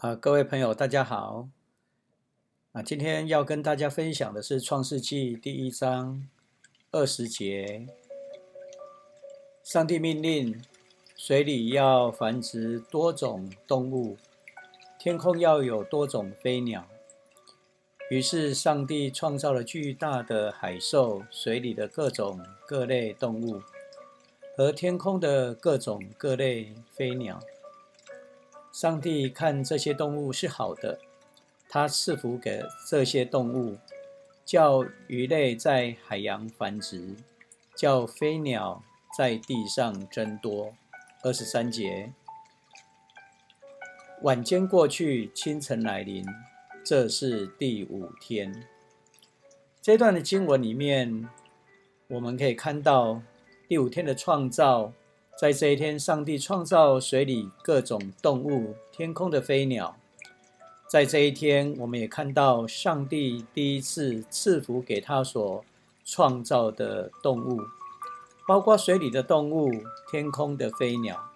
啊，各位朋友，大家好。啊，今天要跟大家分享的是《创世纪》第一章二十节。上帝命令水里要繁殖多种动物，天空要有多种飞鸟。于是，上帝创造了巨大的海兽、水里的各种各类动物和天空的各种各类飞鸟。上帝看这些动物是好的，他赐福给这些动物，叫鱼类在海洋繁殖，叫飞鸟在地上增多。二十三节，晚间过去，清晨来临，这是第五天。这段的经文里面，我们可以看到第五天的创造。在这一天，上帝创造水里各种动物、天空的飞鸟。在这一天，我们也看到上帝第一次赐福给他所创造的动物，包括水里的动物、天空的飞鸟。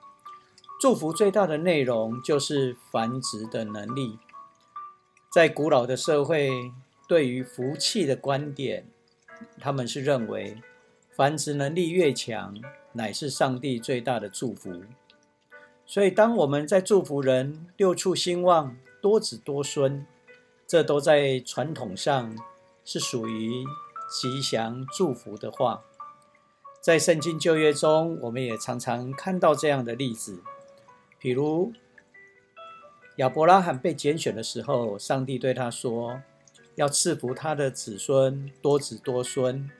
祝福最大的内容就是繁殖的能力。在古老的社会，对于福气的观点，他们是认为繁殖能力越强。乃是上帝最大的祝福，所以当我们在祝福人六畜兴旺、多子多孙，这都在传统上是属于吉祥祝福的话。在圣经旧约中，我们也常常看到这样的例子，比如亚伯拉罕被拣选的时候，上帝对他说，要赐福他的子孙多子多孙。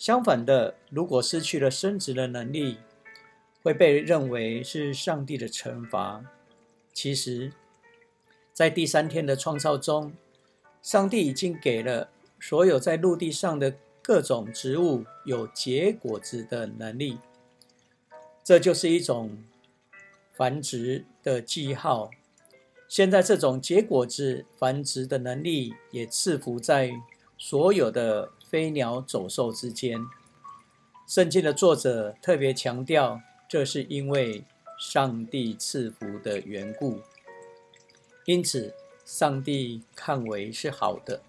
相反的，如果失去了生殖的能力，会被认为是上帝的惩罚。其实，在第三天的创造中，上帝已经给了所有在陆地上的各种植物有结果子的能力。这就是一种繁殖的记号。现在，这种结果子繁殖的能力也赐福在所有的。飞鸟走兽之间，圣经的作者特别强调，这是因为上帝赐福的缘故。因此，上帝看为是好的。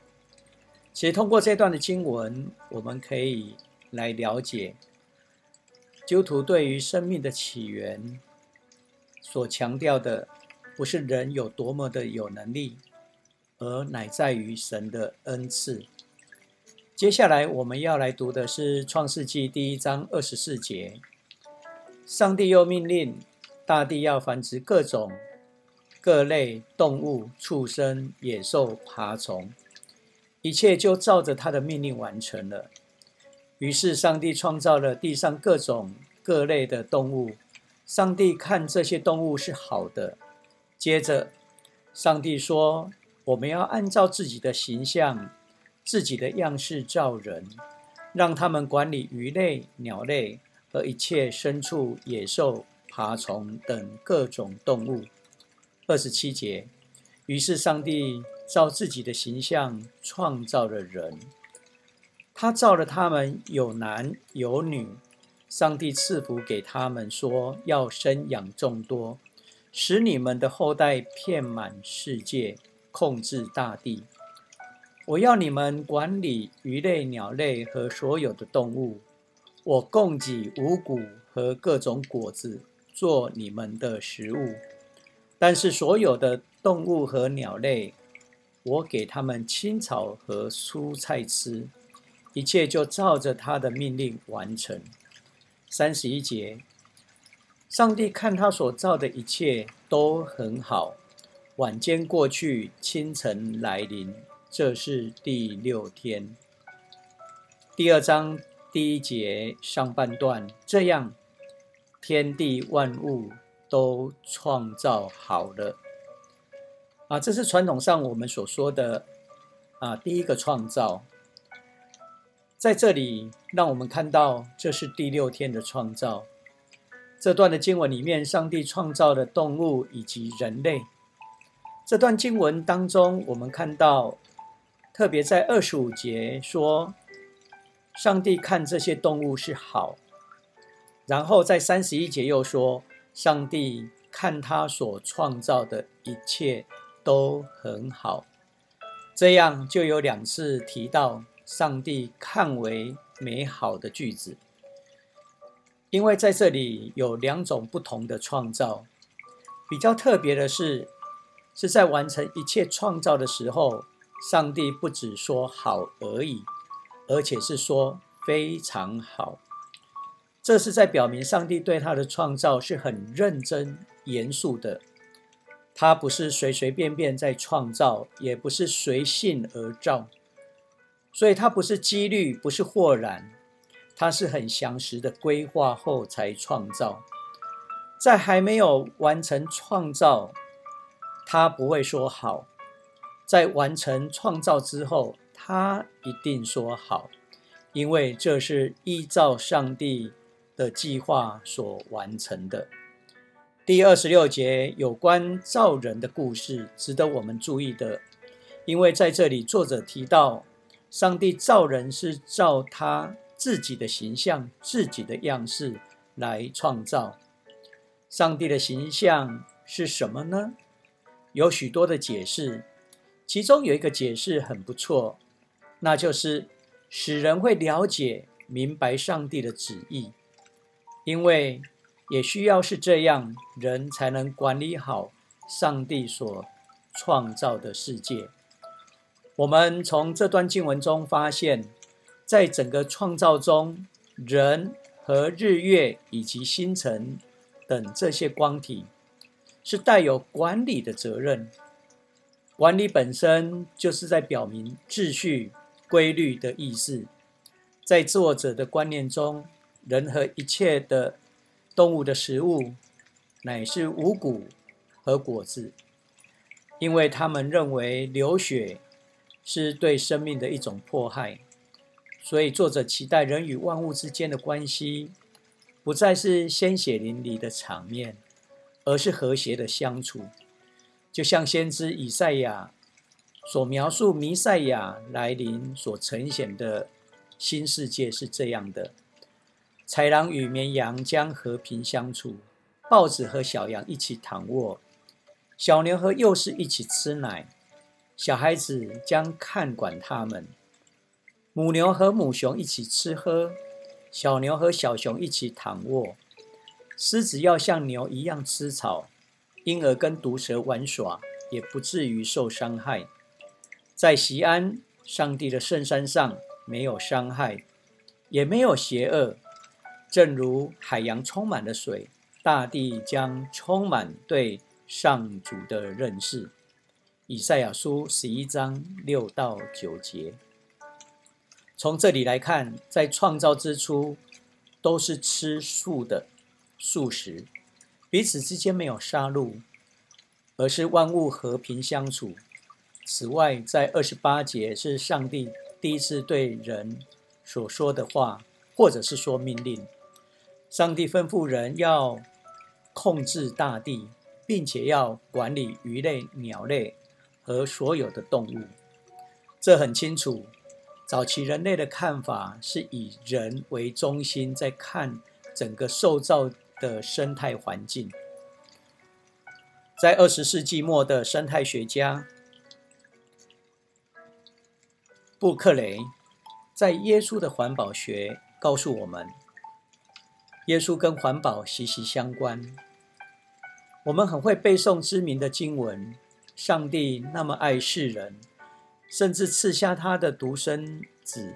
其实，通过这段的经文，我们可以来了解，基督徒对于生命的起源所强调的，不是人有多么的有能力，而乃在于神的恩赐。接下来我们要来读的是《创世纪》第一章二十四节。上帝又命令大地要繁殖各种各类动物、畜生、野兽、爬虫，一切就照着他的命令完成了。于是上帝创造了地上各种各类的动物。上帝看这些动物是好的。接着，上帝说：“我们要按照自己的形象。”自己的样式造人，让他们管理鱼类、鸟类和一切牲畜、野兽、爬虫等各种动物。二十七节，于是上帝照自己的形象创造了人，他造了他们有男有女。上帝赐福给他们，说要生养众多，使你们的后代遍满世界，控制大地。我要你们管理鱼类、鸟类和所有的动物。我供给五谷和各种果子做你们的食物。但是所有的动物和鸟类，我给他们青草和蔬菜吃。一切就照着他的命令完成。三十一节，上帝看他所造的一切都很好。晚间过去，清晨来临。这是第六天，第二章第一节上半段，这样天地万物都创造好了。啊，这是传统上我们所说的啊第一个创造。在这里，让我们看到这是第六天的创造。这段的经文里面，上帝创造的动物以及人类。这段经文当中，我们看到。特别在二十五节说，上帝看这些动物是好，然后在三十一节又说，上帝看他所创造的一切都很好。这样就有两次提到上帝看为美好的句子，因为在这里有两种不同的创造。比较特别的是，是在完成一切创造的时候，上帝不只说好而已，而且是说非常好。这是在表明上帝对他的创造是很认真、严肃的。他不是随随便便在创造，也不是随性而造，所以他不是几率，不是豁然，他是很详实的规划后才创造。在还没有完成创造，他不会说好；在完成创造之后，他一定说好，因为这是依照上帝。的计划所完成的第二十六节有关造人的故事，值得我们注意的，因为在这里作者提到，上帝造人是照他自己的形象、自己的样式来创造。上帝的形象是什么呢？有许多的解释，其中有一个解释很不错，那就是使人会了解、明白上帝的旨意。因为也需要是这样，人才能管理好上帝所创造的世界。我们从这段经文中发现，在整个创造中，人和日月以及星辰等这些光体是带有管理的责任。管理本身就是在表明秩序、规律的意思。在作者的观念中。人和一切的动物的食物，乃是五谷和果子，因为他们认为流血是对生命的一种迫害，所以作者期待人与万物之间的关系不再是鲜血淋漓的场面，而是和谐的相处。就像先知以赛亚所描述弥赛亚来临所呈现的新世界是这样的。豺狼与绵羊将和平相处，豹子和小羊一起躺卧，小牛和幼狮一起吃奶，小孩子将看管他们。母牛和母熊一起吃喝，小牛和小熊一起躺卧。狮子要像牛一样吃草，婴儿跟毒蛇玩耍也不至于受伤害。在西安，上帝的圣山上，没有伤害，也没有邪恶。正如海洋充满了水，大地将充满对上主的认识。以赛亚书十一章六到九节。从这里来看，在创造之初都是吃素的素食，彼此之间没有杀戮，而是万物和平相处。此外，在二十八节是上帝第一次对人所说的话，或者是说命令。上帝吩咐人要控制大地，并且要管理鱼类、鸟类和所有的动物。这很清楚。早期人类的看法是以人为中心，在看整个受造的生态环境。在二十世纪末的生态学家布克雷在《耶稣的环保学》告诉我们。耶稣跟环保息息相关。我们很会背诵知名的经文：上帝那么爱世人，甚至赐下他的独生子，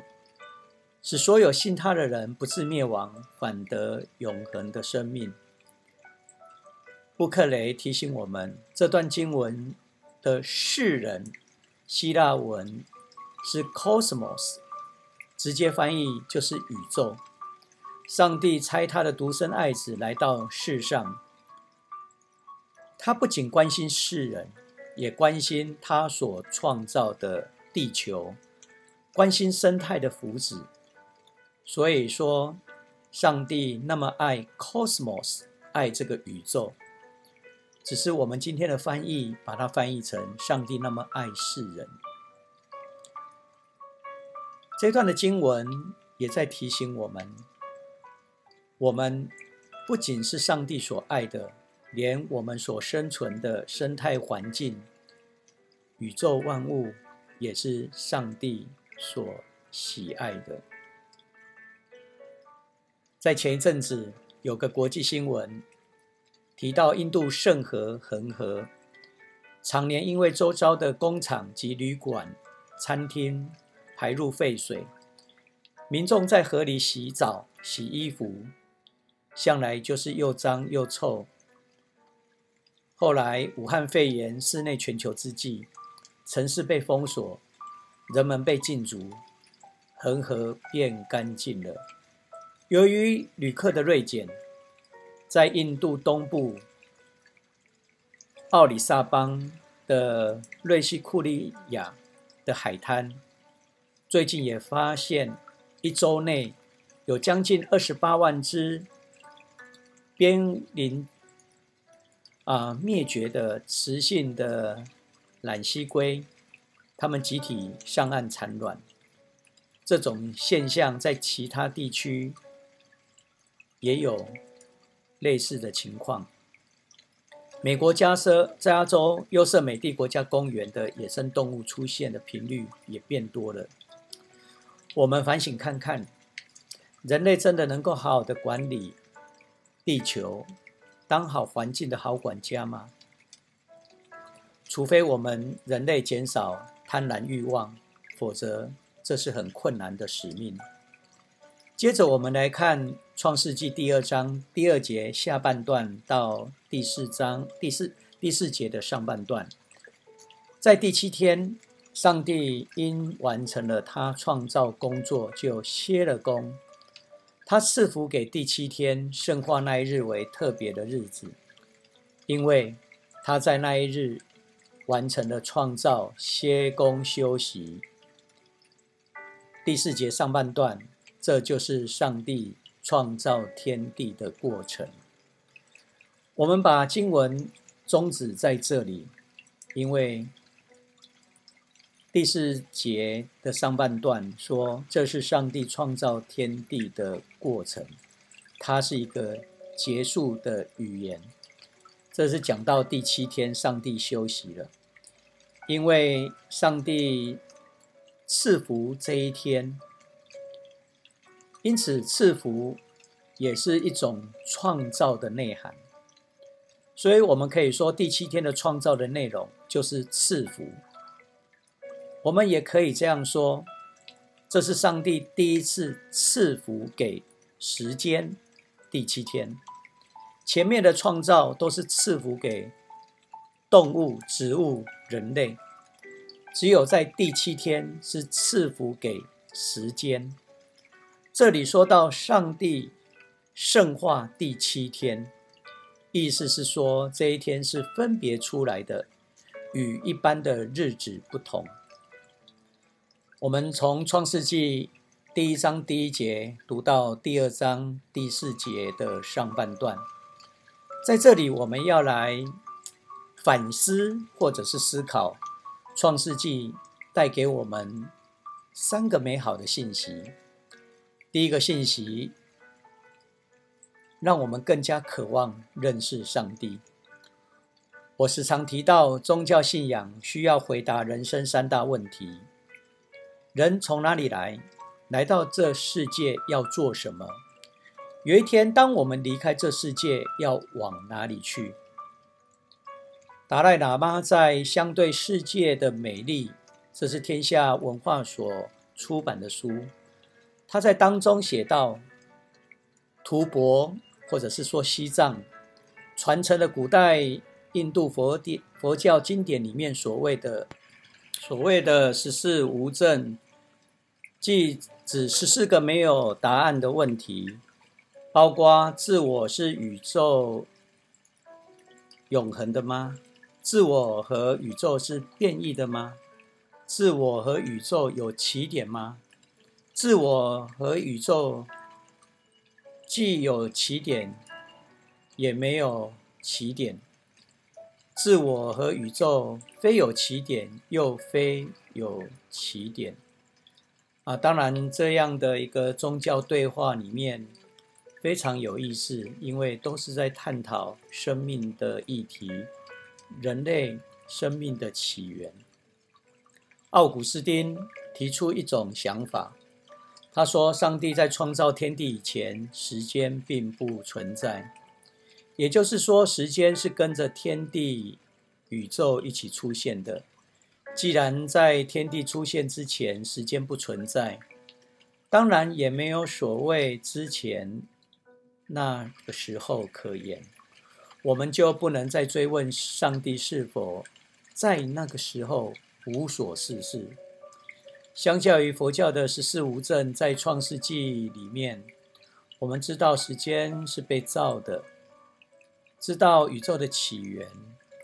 使所有信他的人不至灭亡，反得永恒的生命。布克雷提醒我们，这段经文的世人，希腊文是 cosmos，直接翻译就是宇宙。上帝差他的独生爱子来到世上，他不仅关心世人，也关心他所创造的地球，关心生态的福祉。所以说，上帝那么爱 cosmos，爱这个宇宙，只是我们今天的翻译把它翻译成上帝那么爱世人。这段的经文也在提醒我们。我们不仅是上帝所爱的，连我们所生存的生态环境、宇宙万物，也是上帝所喜爱的。在前一阵子，有个国际新闻提到，印度圣河恒河常年因为周遭的工厂及旅馆、餐厅排入废水，民众在河里洗澡、洗衣服，向来就是又脏又臭。后来，武汉肺炎室内全球之际，城市被封锁，人们被禁足，恒河变干净了。由于旅客的锐减，在印度东部奥里萨邦的瑞西库利亚的海滩，最近也发现一周内有将近二十八万只濒临。啊，灭绝的雌性的懒蜥龟，它们集体上岸产卵。这种现象在其他地区也有类似的情况。美国加瑟加州优胜美地国家公园的野生动物出现的频率也变多了。我们反省看看，人类真的能够好好的管理地球？当好环境的好管家吗？除非我们人类减少贪婪欲望，否则这是很困难的使命。接着我们来看《创世纪》第二章第二节下半段到第四章第四第四节的上半段。在第七天，上帝因完成了他创造工作，就歇了工。他赐福给第七天，圣化那一日为特别的日子，因为他在那一日完成了创造、歇工、休息。第四节上半段，这就是上帝创造天地的过程。我们把经文终止在这里，因为。第四节的上半段说：“这是上帝创造天地的过程，它是一个结束的语言。这是讲到第七天，上帝休息了，因为上帝赐福这一天，因此赐福也是一种创造的内涵。所以，我们可以说，第七天的创造的内容就是赐福。”我们也可以这样说，这是上帝第一次赐福给时间，第七天。前面的创造都是赐福给动物、植物、人类，只有在第七天是赐福给时间。这里说到上帝圣化第七天，意思是说这一天是分别出来的，与一般的日子不同。我们从创世纪第一章第一节读到第二章第四节的上半段，在这里我们要来反思或者是思考创世纪带给我们三个美好的信息。第一个信息，让我们更加渴望认识上帝。我时常提到宗教信仰需要回答人生三大问题。人从哪里来？来到这世界要做什么？有一天，当我们离开这世界，要往哪里去？达赖喇嘛在《相对世界的美丽》，这是天下文化所出版的书。他在当中写到，吐蕃或者是说西藏，传承了古代印度佛典佛教经典里面所谓的所谓的十四无证。即指十四个没有答案的问题，包括自我是宇宙永恒的吗？自我和宇宙是变异的吗？自我和宇宙有起点吗？自我和宇宙既有起点，也没有起点。自我和宇宙非有起点，又非有起点。啊，当然，这样的一个宗教对话里面，非常有意思，因为都是在探讨生命的议题，人类生命的起源。奥古斯丁提出一种想法，他说：“上帝在创造天地以前，时间并不存在，也就是说，时间是跟着天地、宇宙一起出现的。既然在天地出现之前，时间不存在。”当然也没有所谓之前那个时候可言，我们就不能再追问上帝是否在那个时候无所事事。相较于佛教的十四无证，在创世纪里面，我们知道时间是被造的，知道宇宙的起源。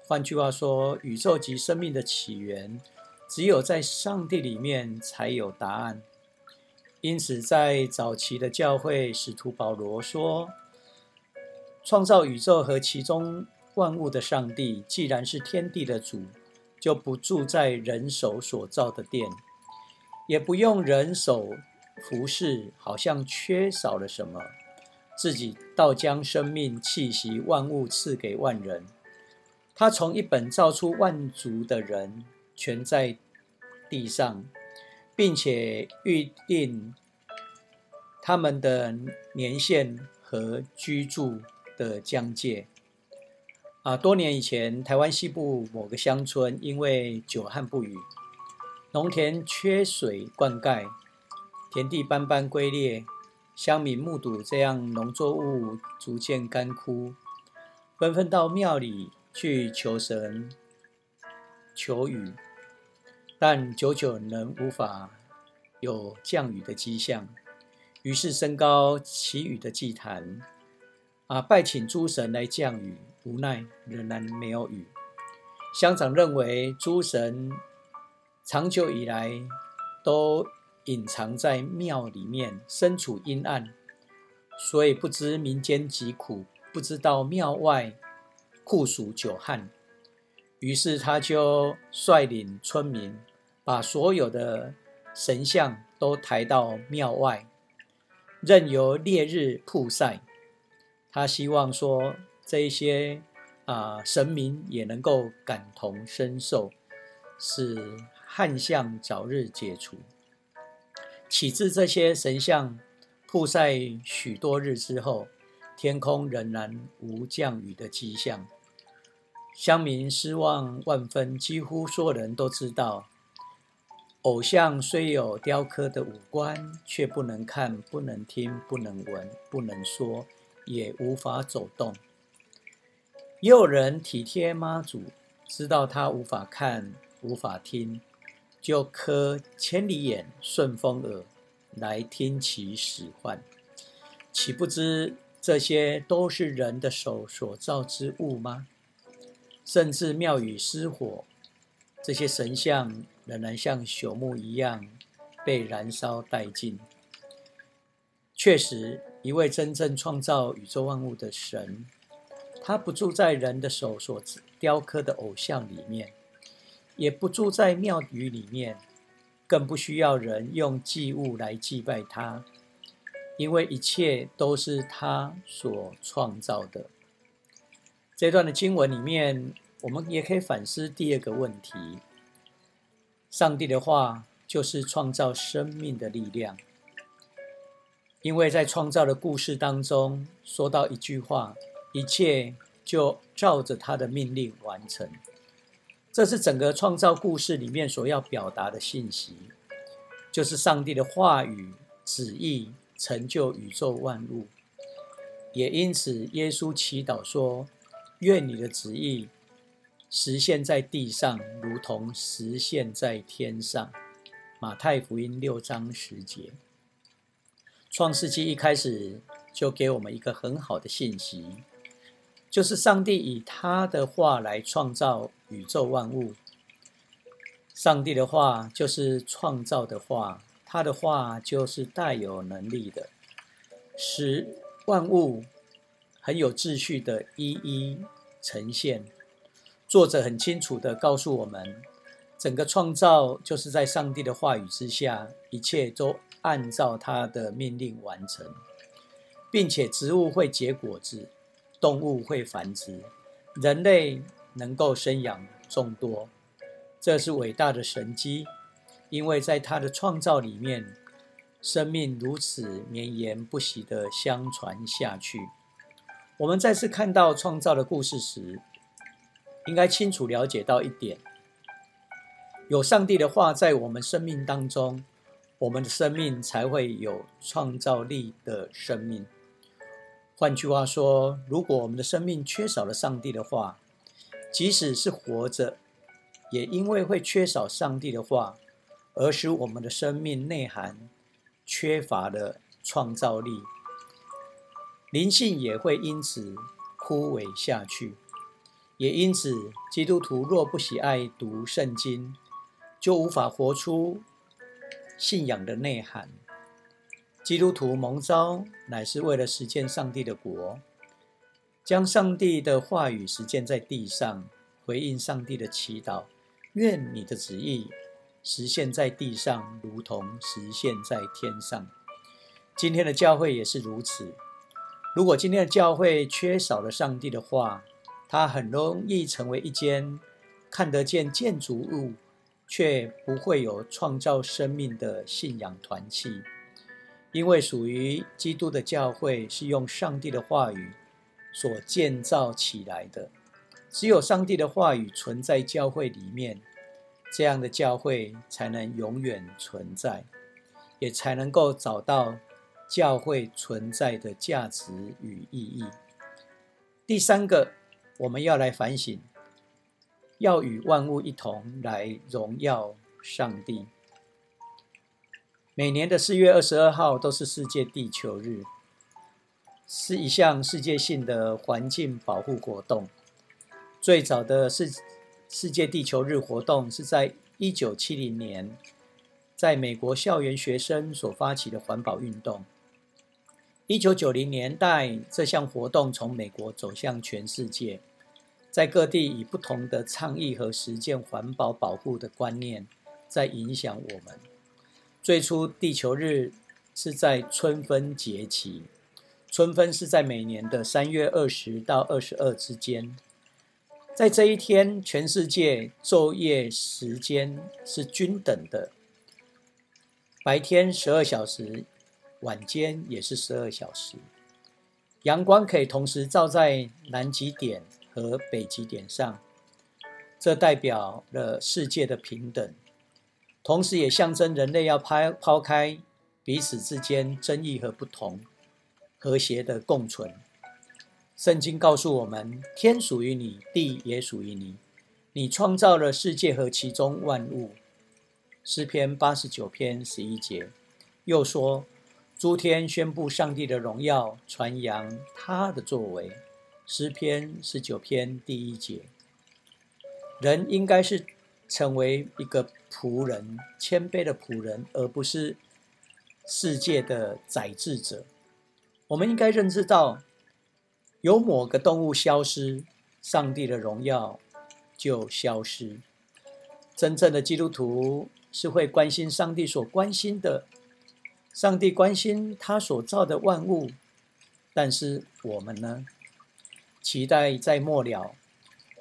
换句话说，宇宙及生命的起源，只有在上帝里面才有答案。因此，在早期的教会，使徒保罗说：“创造宇宙和其中万物的上帝，既然是天地的主，就不住在人手所造的殿，也不用人手服侍，好像缺少了什么，自己倒将生命气息万物赐给万人。他从一本造出万族的人，全在地上。”并且预定他们的年限和居住的疆界。啊，多年以前，台湾西部某个乡村因为久旱不雨，农田缺水灌溉，田地斑斑龟裂，乡民目睹这样农作物逐渐干枯，纷纷到庙里去求神求雨。但久久仍无法有降雨的迹象，于是升高祈雨的祭坛，啊，拜请诸神来降雨，无奈仍然没有雨。乡长认为诸神长久以来都隐藏在庙里面，身处阴暗，所以不知民间疾苦，不知道庙外酷暑久旱，于是他就率领村民。把所有的神像都抬到庙外，任由烈日曝晒。他希望说，这一些啊神明也能够感同身受，使旱象早日解除。岂知这些神像曝晒许多日之后，天空仍然无降雨的迹象，乡民失望万分。几乎所有人都知道。偶像虽有雕刻的五官，却不能看、不能听、不能闻、不能说，也无法走动。也有人体贴妈祖，知道他无法看、无法听，就可千里眼、顺风耳来听其使唤。岂不知这些都是人的手所造之物吗？甚至庙宇失火，这些神像。仍然像朽木一样被燃烧殆尽。确实，一位真正创造宇宙万物的神，他不住在人的手所雕刻的偶像里面，也不住在庙宇里面，更不需要人用祭物来祭拜他，因为一切都是他所创造的。这段的经文里面，我们也可以反思第二个问题。上帝的话就是创造生命的力量，因为在创造的故事当中，说到一句话，一切就照着他的命令完成。这是整个创造故事里面所要表达的信息，就是上帝的话语旨意成就宇宙万物。也因此，耶稣祈祷说：“愿你的旨意。”实现在地上，如同实现在天上。马太福音六章十节，创世纪一开始就给我们一个很好的信息，就是上帝以他的话来创造宇宙万物。上帝的话就是创造的话，他的话就是带有能力的，使万物很有秩序的一一呈现。作者很清楚的告诉我们，整个创造就是在上帝的话语之下，一切都按照他的命令完成。并且植物会结果子，动物会繁殖，人类能够生养众多，这是伟大的神机，因为在他的创造里面，生命如此绵延不息的相传下去。我们再次看到创造的故事时，应该清楚了解到一点：有上帝的话在我们生命当中，我们的生命才会有创造力的生命。换句话说，如果我们的生命缺少了上帝的话，即使是活着，也因为会缺少上帝的话，而使我们的生命内涵缺乏了创造力，灵性也会因此枯萎下去。也因此，基督徒若不喜爱读圣经，就无法活出信仰的内涵。基督徒蒙召，乃是为了实践上帝的国，将上帝的话语实践在地上，回应上帝的祈祷。愿你的旨意实现在地上，如同实现在天上。今天的教会也是如此。如果今天的教会缺少了上帝的话，它很容易成为一间看得见建筑物，却不会有创造生命的信仰团契。因为属于基督的教会是用上帝的话语所建造起来的，只有上帝的话语存在教会里面，这样的教会才能永远存在，也才能够找到教会存在的价值与意义。第三个，我们要来反省，要与万物一同来荣耀上帝。每年的四月二十二号都是世界地球日，是一项世界性的环境保护活动。最早的世世界地球日活动是在一九七零年，在美国校园学生所发起的环保运动。一九九零年代，这项活动从美国走向全世界，在各地以不同的倡议和实践环保保护的观念，在影响我们。最初，地球日是在春分节气，春分是在每年的三月二十到二十二之间。在这一天，全世界昼夜时间是均等的，白天十二小时，晚间也是十二小时。阳光可以同时照在南极点和北极点上，这代表了世界的平等。同时，也象征人类要抛抛开彼此之间争议和不同，和谐的共存。圣经告诉我们：天属于你，地也属于你。你创造了世界和其中万物。诗篇八十九篇十一节又说：诸天宣布上帝的荣耀，传扬他的作为。诗篇十九篇第一节，人应该是。成为一个仆人，谦卑的仆人，而不是世界的宰制者。我们应该认知到，有某个动物消失，上帝的荣耀就消失。真正的基督徒是会关心上帝所关心的，上帝关心他所造的万物。但是我们呢？期待在末了。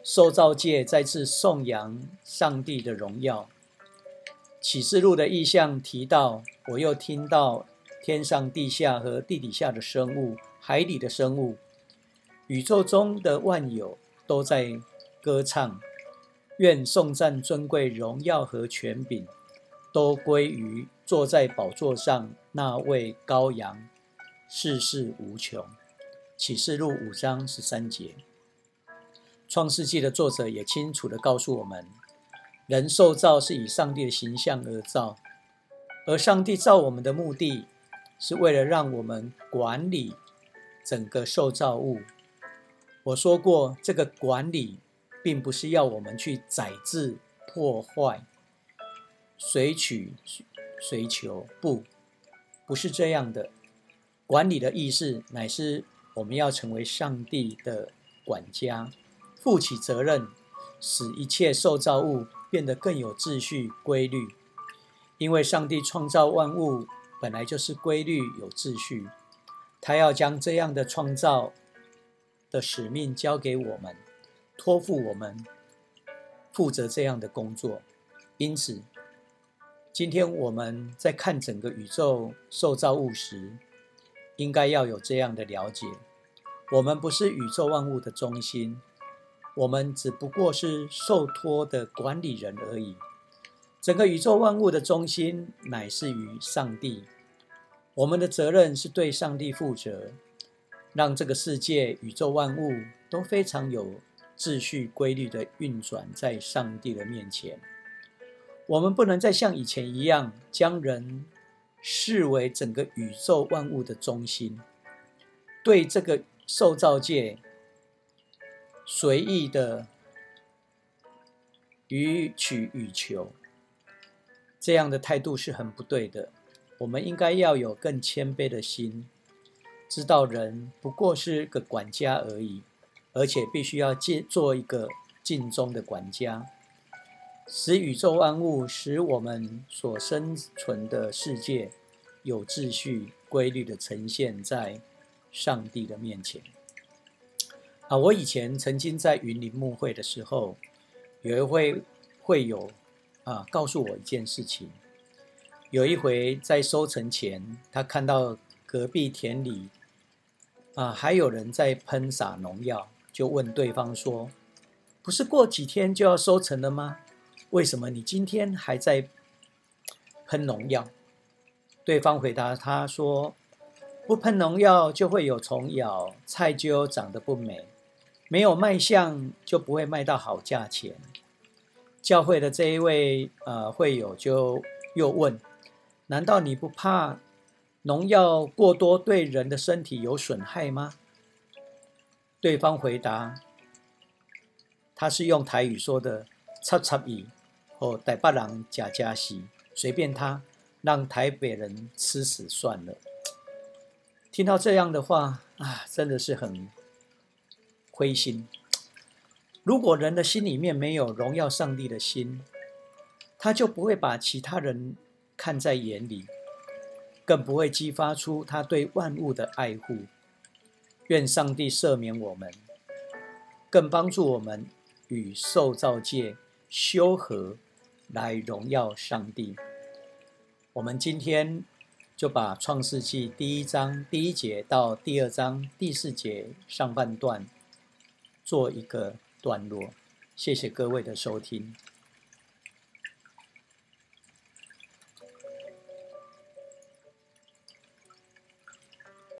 受造界再次颂扬上帝的荣耀。启示录的意象提到，我又听到天上、地下和地底下的生物、海里的生物、宇宙中的万有都在歌唱，愿颂赞、尊贵、荣耀和权柄都归于坐在宝座上那位羔羊，世事无穷。启示录五章十三节。创世纪的作者也清楚地告诉我们，人受造是以上帝的形象而造，而上帝造我们的目的是为了让我们管理整个受造物。我说过，这个管理并不是要我们去宰制、破坏、随取随求，不，不是这样的。管理的意思乃是我们要成为上帝的管家。负起责任，使一切受造物变得更有秩序、规律。因为上帝创造万物本来就是规律、有秩序。他要将这样的创造的使命交给我们，托付我们负责这样的工作。因此，今天我们在看整个宇宙受造物时，应该要有这样的了解：我们不是宇宙万物的中心，我们只不过是受托的管理人而已。整个宇宙万物的中心乃是于上帝。我们的责任是对上帝负责，让这个世界、宇宙万物都非常有秩序、规律的运转在上帝的面前。我们不能再像以前一样，将人视为整个宇宙万物的中心，对这个受造界随意的予取予求。这样的态度是很不对的。我们应该要有更谦卑的心，知道人不过是个管家而已，而且必须要尽做一个尽忠的管家，使宇宙万物，使我们所生存的世界有秩序、规律的呈现在上帝的面前。啊，我以前曾经在云林牧会的时候，有一会会有。啊，告诉我一件事情。有一回在收成前，他看到隔壁田里啊，还有人在喷洒农药，就问对方说：“不是过几天就要收成了吗？为什么你今天还在喷农药？”对方回答他说：“不喷农药就会有虫咬，菜就长得不美，没有卖相就不会卖到好价钱。”教会的这一位呃会友就又问：“难道你不怕农药过多对人的身体有损害吗？”对方回答：“他是用台语说的‘插插语’或‘台北人假假西’，随便他，让台北人吃死算了。”听到这样的话啊，真的是很灰心。如果人的心里面没有荣耀上帝的心，他就不会把其他人看在眼里，更不会激发出他对万物的爱护。愿上帝赦免我们，更帮助我们与受造界修和，来荣耀上帝。我们今天就把创世纪第一章第一节到第二章第四节上半段做一个。段落，谢谢各位的收听。